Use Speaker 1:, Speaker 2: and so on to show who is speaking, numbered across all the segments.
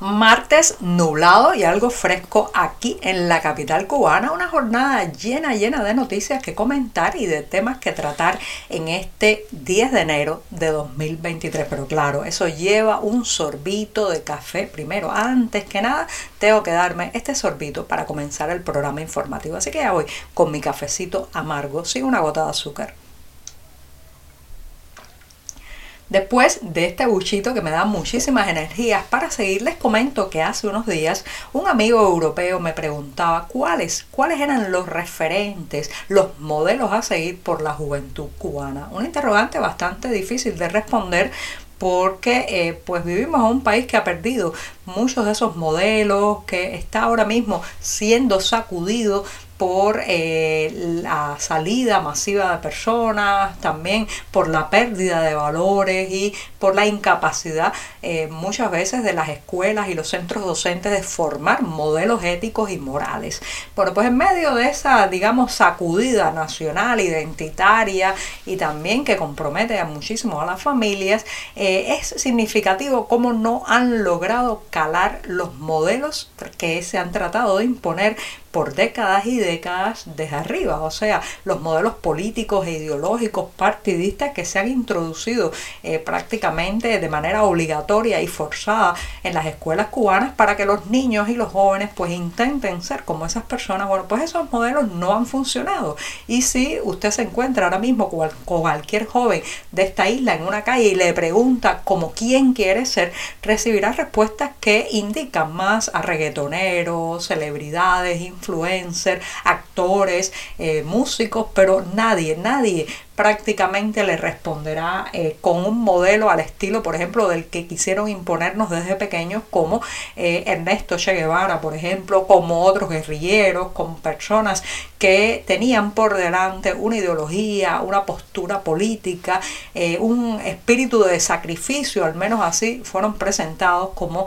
Speaker 1: Martes nublado y algo fresco aquí en la capital cubana. Una jornada llena, llena de noticias que comentar y de temas que tratar en este 10 de enero de 2023. Pero claro, eso lleva un sorbito de café primero. Antes que nada, tengo que darme este sorbito para comenzar el programa informativo. Así que ya voy con mi cafecito amargo sin una gota de azúcar. Después de este buchito que me da muchísimas energías para seguir, les comento que hace unos días un amigo europeo me preguntaba cuáles, cuáles eran los referentes, los modelos a seguir por la juventud cubana. Un interrogante bastante difícil de responder porque eh, pues vivimos en un país que ha perdido muchos de esos modelos, que está ahora mismo siendo sacudido por eh, la salida masiva de personas, también por la pérdida de valores y por la incapacidad eh, muchas veces de las escuelas y los centros docentes de formar modelos éticos y morales. Bueno, pues en medio de esa, digamos, sacudida nacional, identitaria y también que compromete a muchísimo a las familias, eh, es significativo cómo no han logrado calar los modelos que se han tratado de imponer por décadas y décadas desde arriba, o sea, los modelos políticos e ideológicos partidistas que se han introducido eh, prácticamente de manera obligatoria y forzada en las escuelas cubanas para que los niños y los jóvenes pues intenten ser como esas personas. Bueno, pues esos modelos no han funcionado. Y si usted se encuentra ahora mismo con cualquier joven de esta isla en una calle y le pregunta como quién quiere ser, recibirá respuestas que indican más a reggaetoneros, celebridades, actores, eh, músicos, pero nadie, nadie prácticamente le responderá eh, con un modelo al estilo, por ejemplo, del que quisieron imponernos desde pequeños, como eh, Ernesto Che Guevara, por ejemplo, como otros guerrilleros, como personas que tenían por delante una ideología, una postura política, un espíritu de sacrificio, al menos así fueron presentados como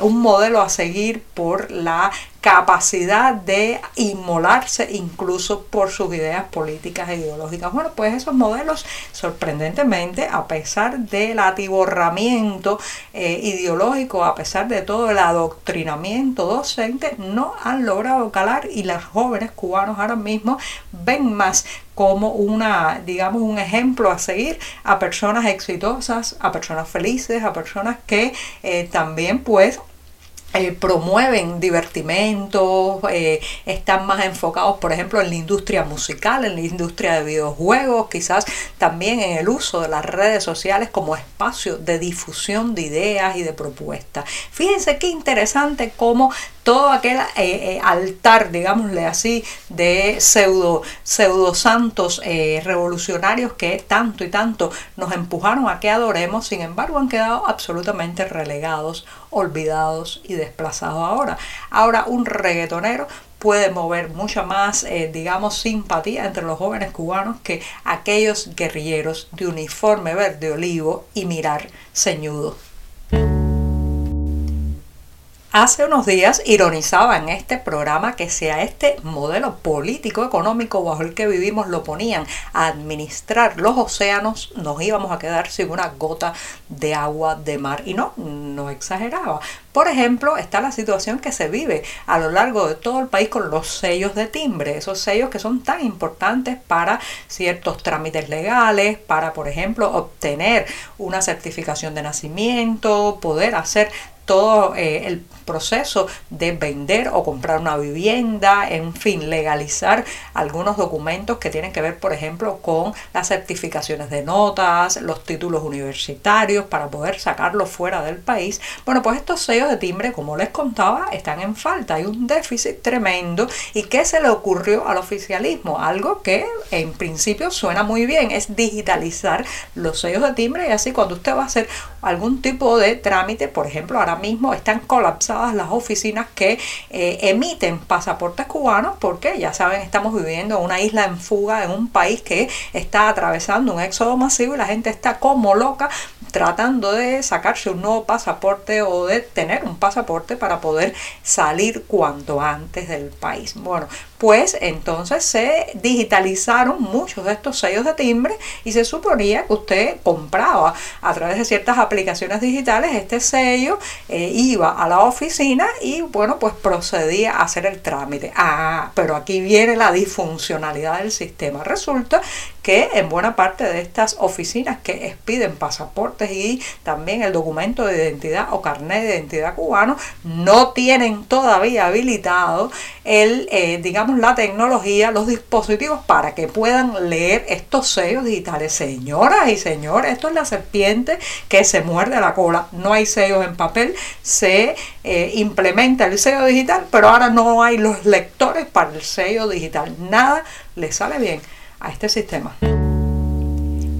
Speaker 1: un modelo a seguir por la capacidad de inmolarse incluso por sus ideas políticas e ideológicas. Bueno, pues esos modelos, sorprendentemente, a pesar del atiborramiento eh, ideológico, a pesar de todo el adoctrinamiento docente, no han logrado calar y los jóvenes cubanos ahora mismo ven más como una, digamos, un ejemplo a seguir a personas exitosas, a personas felices, a personas que eh, también pues eh, promueven divertimentos, eh, están más enfocados, por ejemplo, en la industria musical, en la industria de videojuegos, quizás también en el uso de las redes sociales como espacio de difusión de ideas y de propuestas. Fíjense qué interesante cómo todo aquel eh, altar, digámosle así, de pseudo, pseudo santos revolucionarios que tanto y tanto nos empujaron a que adoremos, sin embargo han quedado absolutamente relegados, olvidados y desplazado ahora. Ahora un reggaetonero puede mover mucha más, eh, digamos, simpatía entre los jóvenes cubanos que aquellos guerrilleros de uniforme verde olivo y mirar ceñudo. Hace unos días ironizaba en este programa que si a este modelo político económico bajo el que vivimos lo ponían a administrar los océanos, nos íbamos a quedar sin una gota de agua de mar. Y no, no exageraba. Por ejemplo, está la situación que se vive a lo largo de todo el país con los sellos de timbre, esos sellos que son tan importantes para ciertos trámites legales, para, por ejemplo, obtener una certificación de nacimiento, poder hacer todo eh, el proceso de vender o comprar una vivienda, en fin, legalizar algunos documentos que tienen que ver, por ejemplo, con las certificaciones de notas, los títulos universitarios para poder sacarlos fuera del país. Bueno, pues estos sellos de timbre, como les contaba, están en falta. Hay un déficit tremendo. ¿Y qué se le ocurrió al oficialismo? Algo que en principio suena muy bien, es digitalizar los sellos de timbre y así cuando usted va a hacer algún tipo de trámite, por ejemplo, ahora mismo están colapsadas las oficinas que eh, emiten pasaportes cubanos porque ya saben, estamos viviendo en una isla en fuga, en un país que está atravesando un éxodo masivo y la gente está como loca tratando de sacarse un nuevo pasaporte o de tener un pasaporte para poder salir cuanto antes del país. Bueno, pues entonces se digitalizaron muchos de estos sellos de timbre y se suponía que usted compraba a través de ciertas aplicaciones digitales este sello, eh, iba a la oficina y bueno, pues procedía a hacer el trámite. Ah, pero aquí viene la disfuncionalidad del sistema. Resulta que en buena parte de estas oficinas que expiden pasaportes y también el documento de identidad o carnet de identidad cubano no tienen todavía habilitado el, eh, digamos, la tecnología, los dispositivos para que puedan leer estos sellos digitales. Señoras y señores, esto es la serpiente que se muerde la cola. No hay sellos en papel, se eh, implementa el sello digital, pero ahora no hay los lectores para el sello digital. Nada le sale bien a este sistema.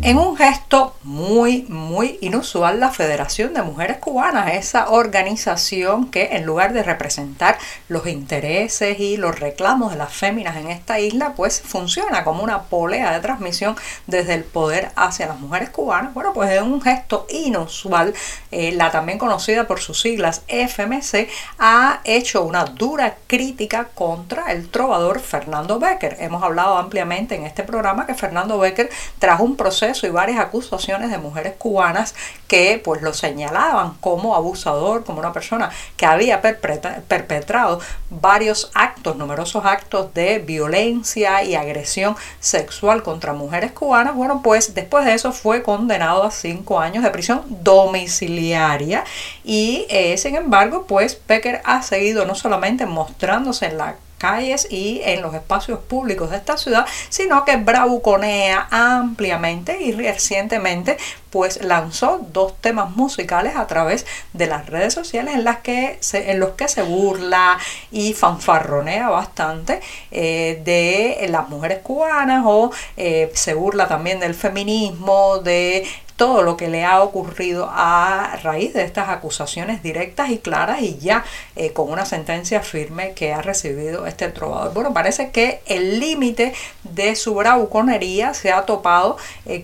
Speaker 1: En un gesto muy, muy inusual, la Federación de Mujeres Cubanas, esa organización que en lugar de representar los intereses y los reclamos de las féminas en esta isla, pues funciona como una polea de transmisión desde el poder hacia las mujeres cubanas. Bueno, pues en un gesto inusual, eh, la también conocida por sus siglas FMC ha hecho una dura crítica contra el trovador Fernando Becker. Hemos hablado ampliamente en este programa que Fernando Becker trajo un proceso y varias acusaciones de mujeres cubanas que pues lo señalaban como abusador, como una persona que había perpetrado varios actos, numerosos actos de violencia y agresión sexual contra mujeres cubanas. Bueno, pues después de eso fue condenado a cinco años de prisión domiciliaria y eh, sin embargo, pues Becker ha seguido no solamente mostrándose en la calles y en los espacios públicos de esta ciudad, sino que bravuconea ampliamente y recientemente pues lanzó dos temas musicales a través de las redes sociales en las que se, en los que se burla y fanfarronea bastante eh, de las mujeres cubanas o eh, se burla también del feminismo, de todo lo que le ha ocurrido a raíz de estas acusaciones directas y claras y ya eh, con una sentencia firme que ha recibido este trovador. Bueno, parece que el límite de su bravuconería se ha topado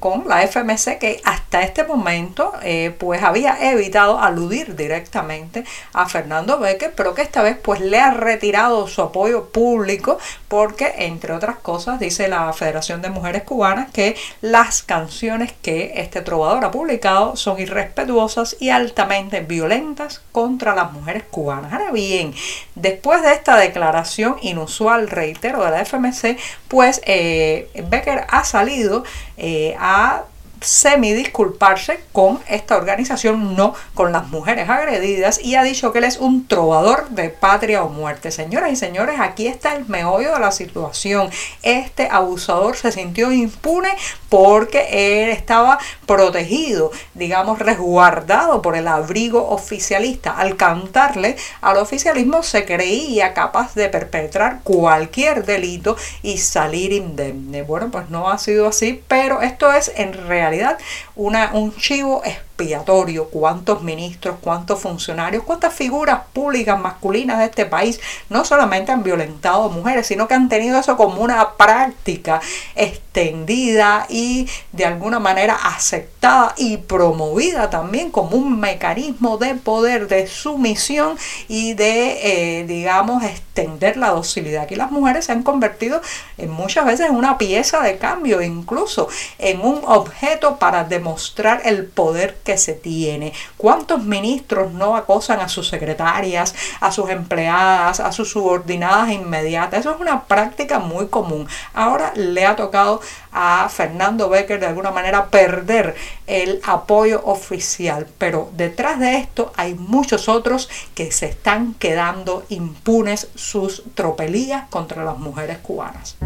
Speaker 1: con la FMC que hasta este momento eh, pues había evitado aludir directamente a Fernando Becker, pero que esta vez pues le ha retirado su apoyo público porque entre otras cosas dice la Federación de Mujeres Cubanas que las canciones que este trovador ha publicado son irrespetuosas y altamente violentas contra las mujeres cubanas. Ahora bien, después de esta declaración inusual, reitero, de la FMC, pues eh, Becker ha salido eh, a semi disculparse con esta organización, no con las mujeres agredidas, y ha dicho que él es un trovador de patria o muerte. Señoras y señores, aquí está el meollo de la situación. Este abusador se sintió impune porque él estaba protegido, digamos, resguardado por el abrigo oficialista. Al cantarle al oficialismo se creía capaz de perpetrar cualquier delito y salir indemne. Bueno, pues no ha sido así, pero esto es en realidad una, un chivo expiatorio. Cuántos ministros, cuántos funcionarios, cuántas figuras públicas masculinas de este país no solamente han violentado mujeres, sino que han tenido eso como una práctica extendida y de alguna manera aceptada y promovida también como un mecanismo de poder, de sumisión y de, eh, digamos, extender la docilidad. Aquí las mujeres se han convertido en muchas veces en una pieza de cambio, incluso en un objeto para demostrar el poder que se tiene. ¿Cuántos ministros no acosan a sus secretarias, a sus empleadas, a sus subordinadas inmediatas? Eso es una práctica muy común. Ahora le ha tocado a Fernando Becker de alguna manera perder el apoyo oficial, pero detrás de esto hay muchos otros que se están quedando impunes sus tropelías contra las mujeres cubanas.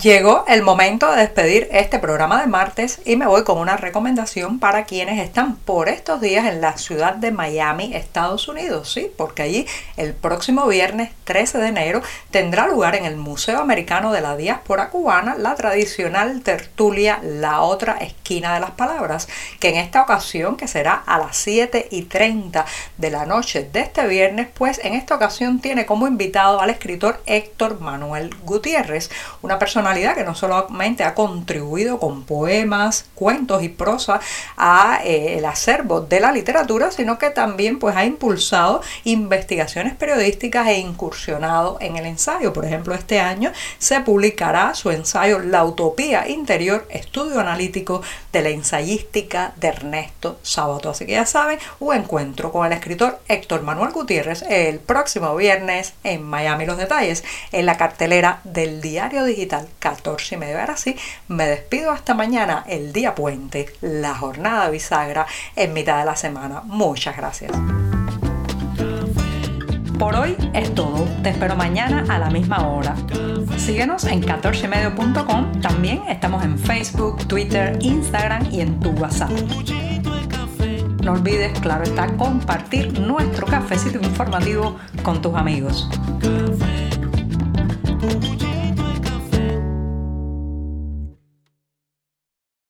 Speaker 1: Llegó el momento de despedir este programa de martes y me voy con una recomendación para quienes están por estos días en la ciudad de Miami, Estados Unidos, sí, porque allí el próximo viernes 13 de enero tendrá lugar en el Museo Americano de la Diáspora Cubana la tradicional tertulia La otra esquina de las palabras, que en esta ocasión, que será a las 7 y 30 de la noche de este viernes, pues en esta ocasión tiene como invitado al escritor Héctor Manuel Gutiérrez, una persona que no solamente ha contribuido con poemas, cuentos y prosa a eh, el acervo de la literatura, sino que también pues ha impulsado investigaciones periodísticas e incursionado en el ensayo. Por ejemplo, este año se publicará su ensayo La utopía interior, estudio analítico de la ensayística de Ernesto Sabato. Así que ya saben, un encuentro con el escritor Héctor Manuel Gutiérrez el próximo viernes en Miami. Los detalles en la cartelera del diario digital 14 y medio. Ahora sí, me despido hasta mañana, el día puente, la jornada bisagra en mitad de la semana. Muchas gracias. Por hoy es todo. Te espero mañana a la misma hora. Síguenos en 14medio.com. También estamos en Facebook, Twitter, Instagram y en tu WhatsApp. No olvides, claro está, compartir nuestro cafecito informativo con tus amigos.